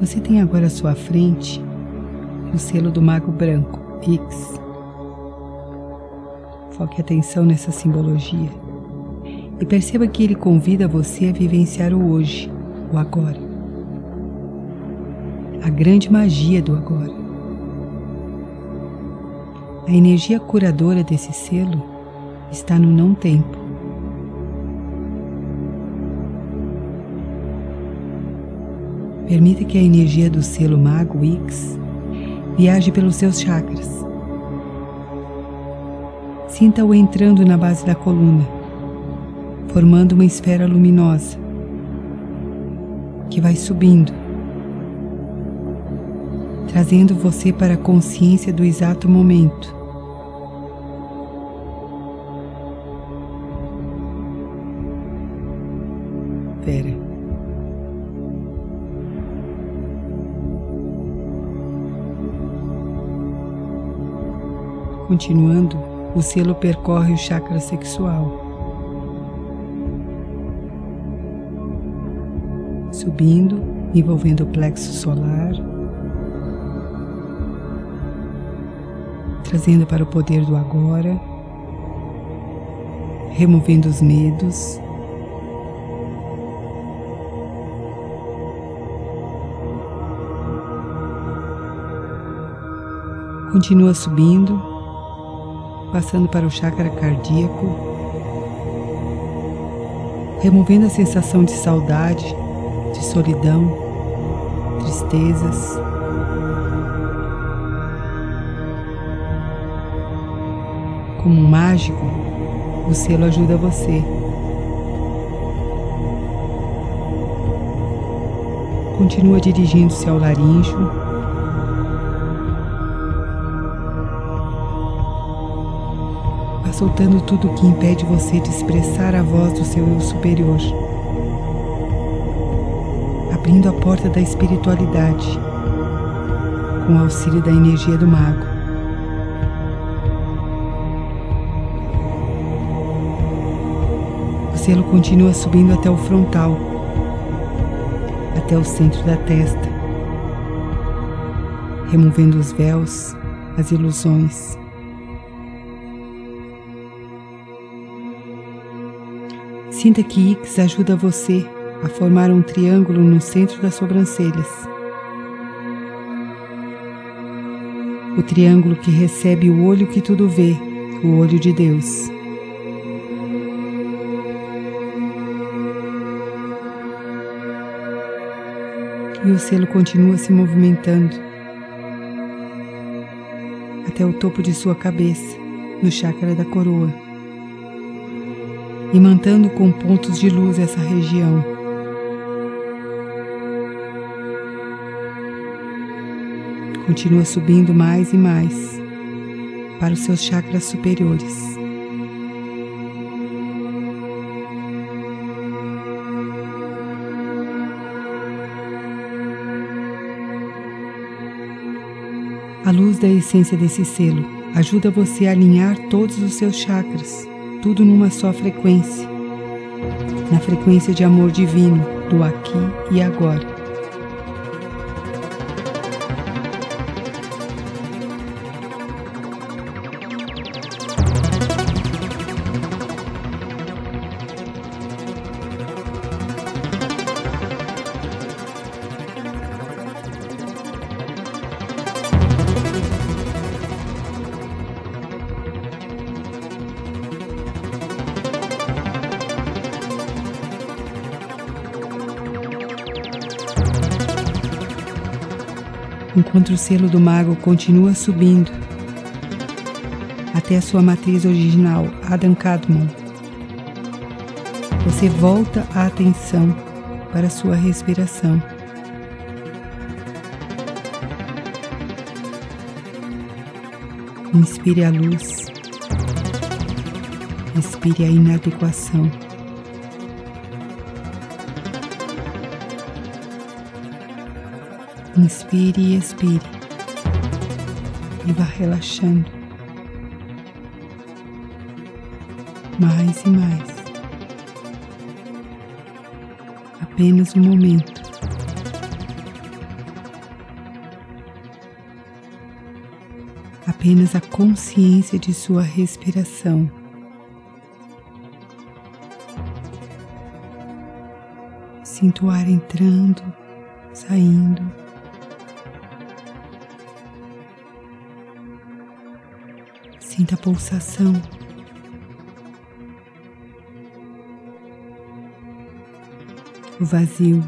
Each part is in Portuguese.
Você tem agora à sua frente o selo do Mago Branco, X. Foque atenção nessa simbologia e perceba que ele convida você a vivenciar o hoje, o agora. A grande magia do agora. A energia curadora desse selo está no não tempo. Permita que a energia do selo Mago X viaje pelos seus chakras. Sinta-o entrando na base da coluna, formando uma esfera luminosa que vai subindo, trazendo você para a consciência do exato momento. Continuando, o selo percorre o chakra sexual, subindo, envolvendo o plexo solar, trazendo para o poder do agora, removendo os medos. Continua subindo, passando para o chakra cardíaco, removendo a sensação de saudade, de solidão, tristezas. Como um mágico, o selo ajuda você. Continua dirigindo-se ao laríngeo soltando tudo o que impede você de expressar a voz do seu eu superior, abrindo a porta da espiritualidade com o auxílio da energia do mago. O selo continua subindo até o frontal, até o centro da testa, removendo os véus, as ilusões Sinta que X ajuda você a formar um triângulo no centro das sobrancelhas. O triângulo que recebe o olho que tudo vê, o olho de Deus. E o selo continua se movimentando até o topo de sua cabeça, no chakra da coroa imantando com pontos de luz essa região. Continua subindo mais e mais para os seus chakras superiores. A luz da essência desse selo ajuda você a alinhar todos os seus chakras tudo numa só frequência, na frequência de amor divino do aqui e agora. Enquanto o selo do mago continua subindo até a sua matriz original, Adam Kadmon. Você volta a atenção para a sua respiração. Inspire a luz, expire a inadequação. Inspire e expire. E vá relaxando. Mais e mais. Apenas um momento. Apenas a consciência de sua respiração. Sinto o ar entrando, saindo. Sinta a pulsação. O vazio.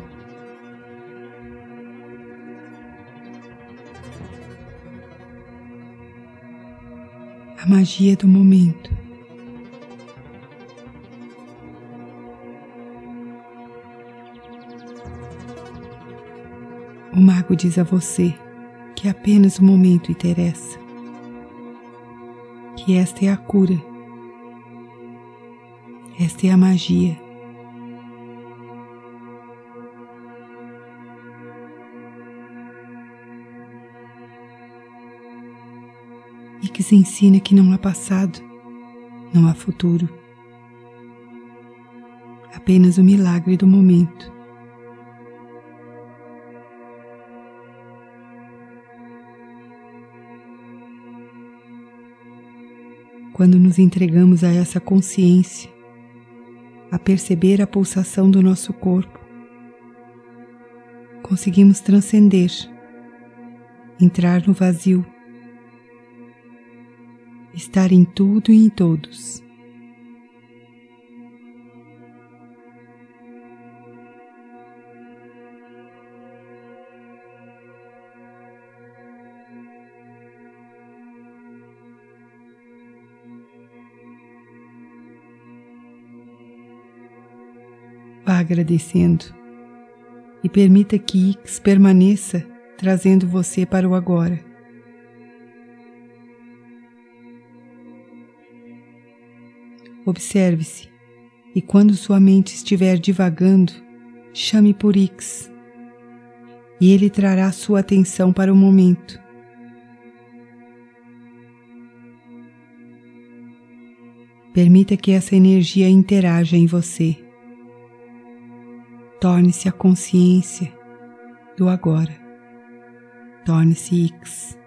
A magia do momento. O mago diz a você que apenas o momento interessa, que esta é a cura, esta é a magia. E que se ensina que não há passado, não há futuro, apenas o milagre do momento. Quando nos entregamos a essa consciência, a perceber a pulsação do nosso corpo, conseguimos transcender, entrar no vazio, estar em tudo e em todos. Agradecendo e permita que Ix permaneça trazendo você para o agora. Observe-se e quando sua mente estiver divagando, chame por Ix e ele trará sua atenção para o momento. Permita que essa energia interaja em você. Torne-se a consciência do agora. Torne-se X.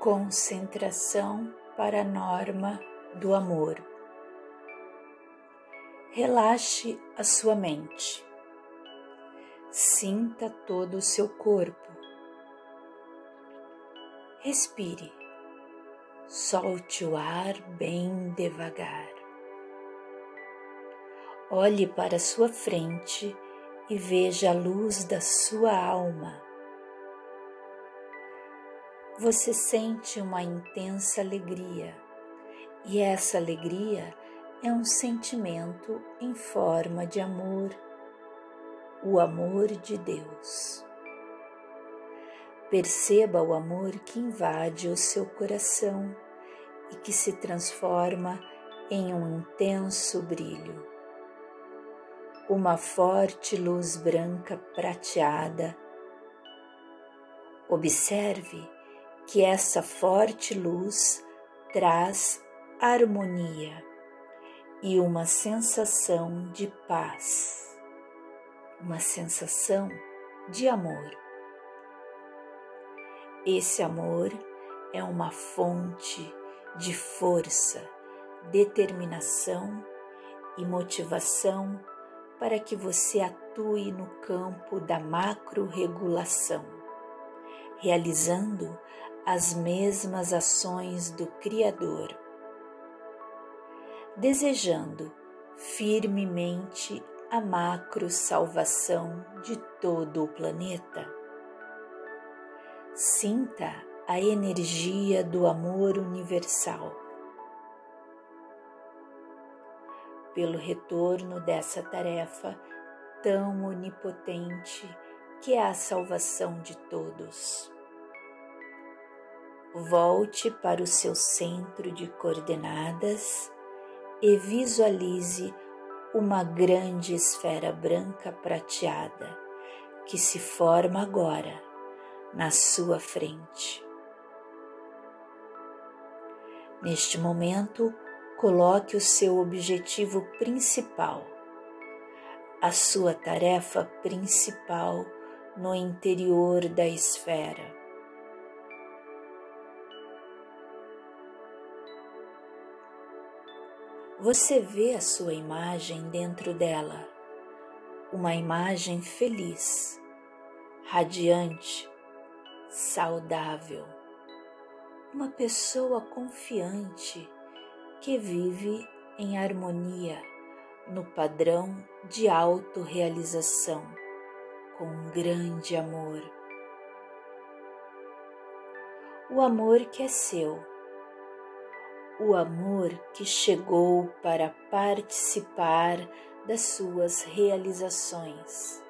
Concentração para a norma do amor. Relaxe a sua mente. Sinta todo o seu corpo. Respire. Solte o ar bem devagar. Olhe para sua frente e veja a luz da sua alma você sente uma intensa alegria, e essa alegria é um sentimento em forma de amor, o amor de Deus. Perceba o amor que invade o seu coração e que se transforma em um intenso brilho. Uma forte luz branca prateada. Observe que essa forte luz traz harmonia e uma sensação de paz, uma sensação de amor. Esse amor é uma fonte de força, determinação e motivação para que você atue no campo da macro-regulação, realizando as mesmas ações do Criador, desejando firmemente a macro salvação de todo o planeta. Sinta a energia do amor universal. Pelo retorno dessa tarefa tão onipotente que é a salvação de todos. Volte para o seu centro de coordenadas e visualize uma grande esfera branca prateada que se forma agora na sua frente. Neste momento, coloque o seu objetivo principal, a sua tarefa principal no interior da esfera você vê a sua imagem dentro dela, uma imagem feliz, radiante, saudável, uma pessoa confiante que vive em harmonia no padrão de autorrealização, com um grande amor. O amor que é seu o amor que chegou para participar das suas realizações.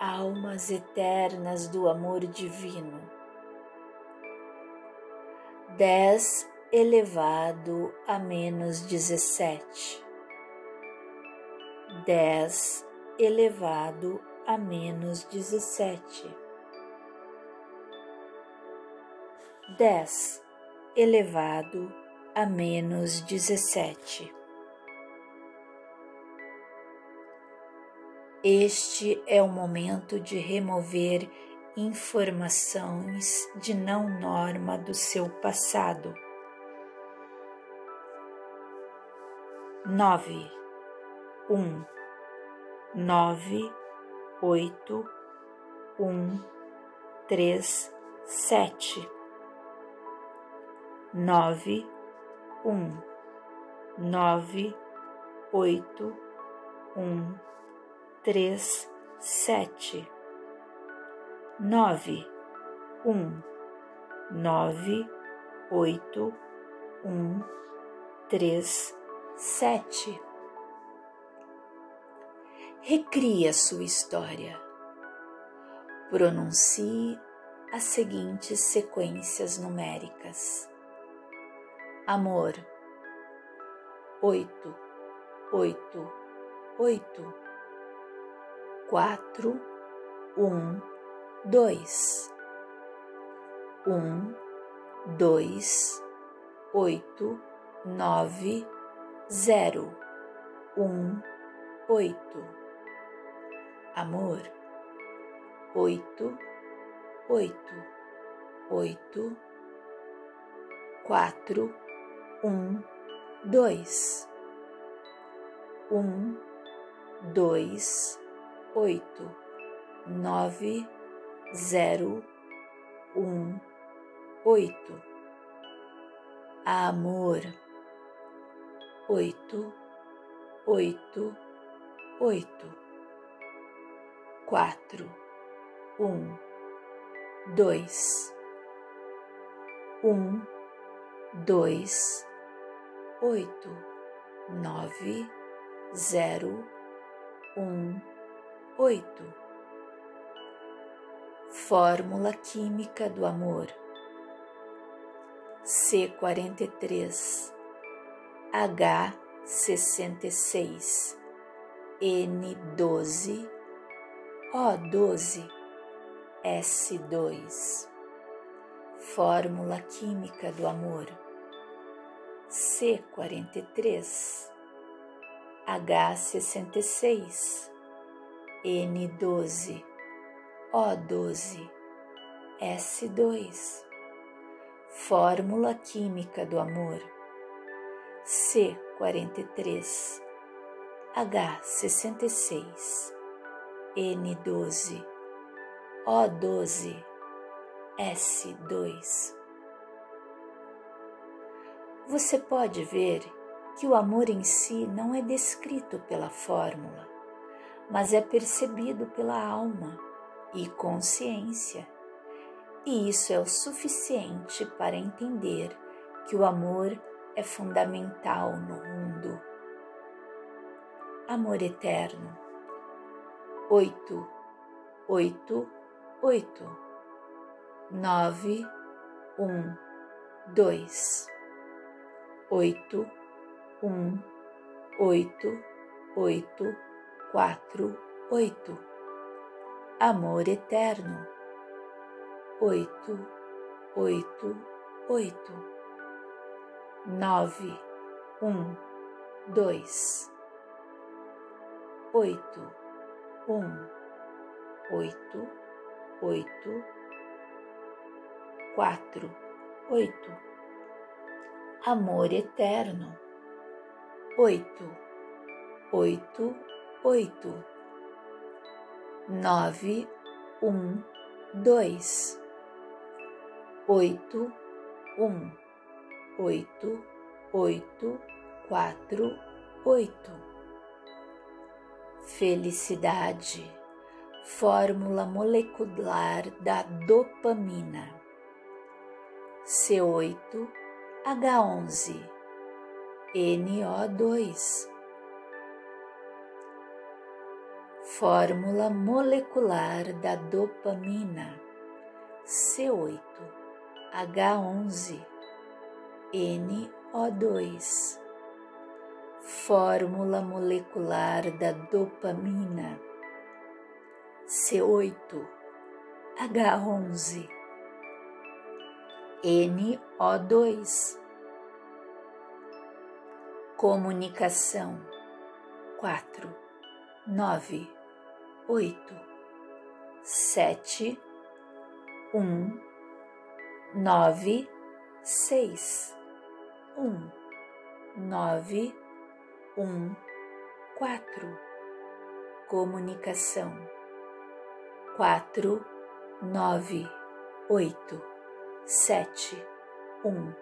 Almas eternas do amor divino. Dez elevado a menos dezessete. Dez elevado a menos dezessete. Dez elevado a menos 17. Este é o momento de remover informações de não norma do seu passado. 9, 1, 9, 8, 1, 3, 7 nove, um, nove, oito, um, três, sete, nove, um, nove, oito, um, três, sete. Recria sua história. Pronuncie as seguintes sequências numéricas amor. Oito, oito, oito, quatro, um, dois, um, dois, oito, nove, zero, um, oito. Amor, oito, oito, oito. Quatro, um, dois, um, dois, oito, nove, zero, um, oito. Amor, oito, oito, oito, quatro, um, dois, um, dois, oito, nove, zero, um, oito. Fórmula química do amor. C quarenta e três H sessenta e seis N doze O doze S dois. Fórmula química do amor C43, H66, N12, O12, S2. Fórmula Química do Amor C43 H66 N12 O12 S2 você pode ver que o amor em si não é descrito pela fórmula, mas é percebido pela alma e consciência, e isso é o suficiente para entender que o amor é fundamental no mundo. Amor eterno. Oito, oito, oito nove, um, dois, oito, um, oito, oito, quatro, oito. Amor eterno. Oito, oito, oito. Nove, um, dois, oito, um, oito, oito, quatro, oito. Amor eterno, oito, oito, oito. Nove, um, dois, oito, um, oito, oito, quatro, oito. Felicidade, fórmula molecular da dopamina. C8, H11, NO2. Fórmula molecular da dopamina. C8, H11, NO2. Fórmula molecular da dopamina. C8, H11, NO2. Comunicação. Quatro, nove, oito, sete, um, nove, seis, um, nove, um, quatro. Comunicação. Quatro, nove, oito sete, um,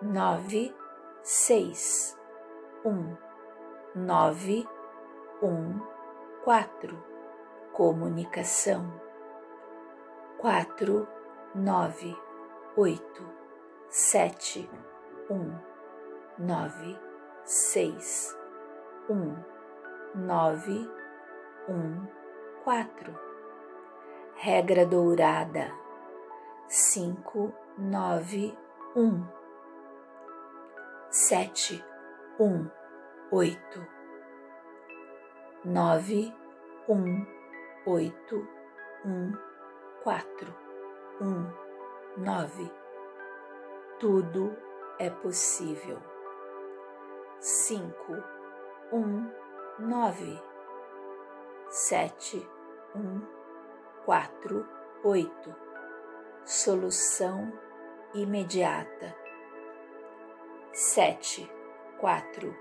nove, seis, um, nove, um, quatro. Comunicação quatro, nove, oito, sete, um, nove, seis, um, nove, um, quatro. Regra dourada cinco, nove, um, sete, um, oito, nove, um, oito, um, quatro, um, nove. Tudo é possível. Cinco, um, nove, sete, um, quatro, oito solução imediata sete, quatro,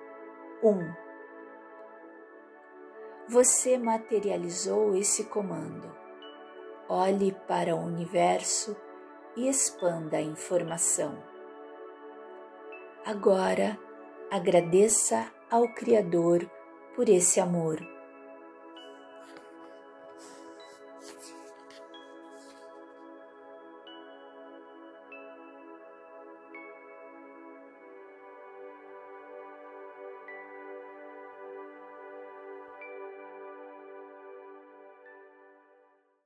um. Você materializou esse comando. Olhe para o universo e expanda a informação. Agora, agradeça ao Criador por esse amor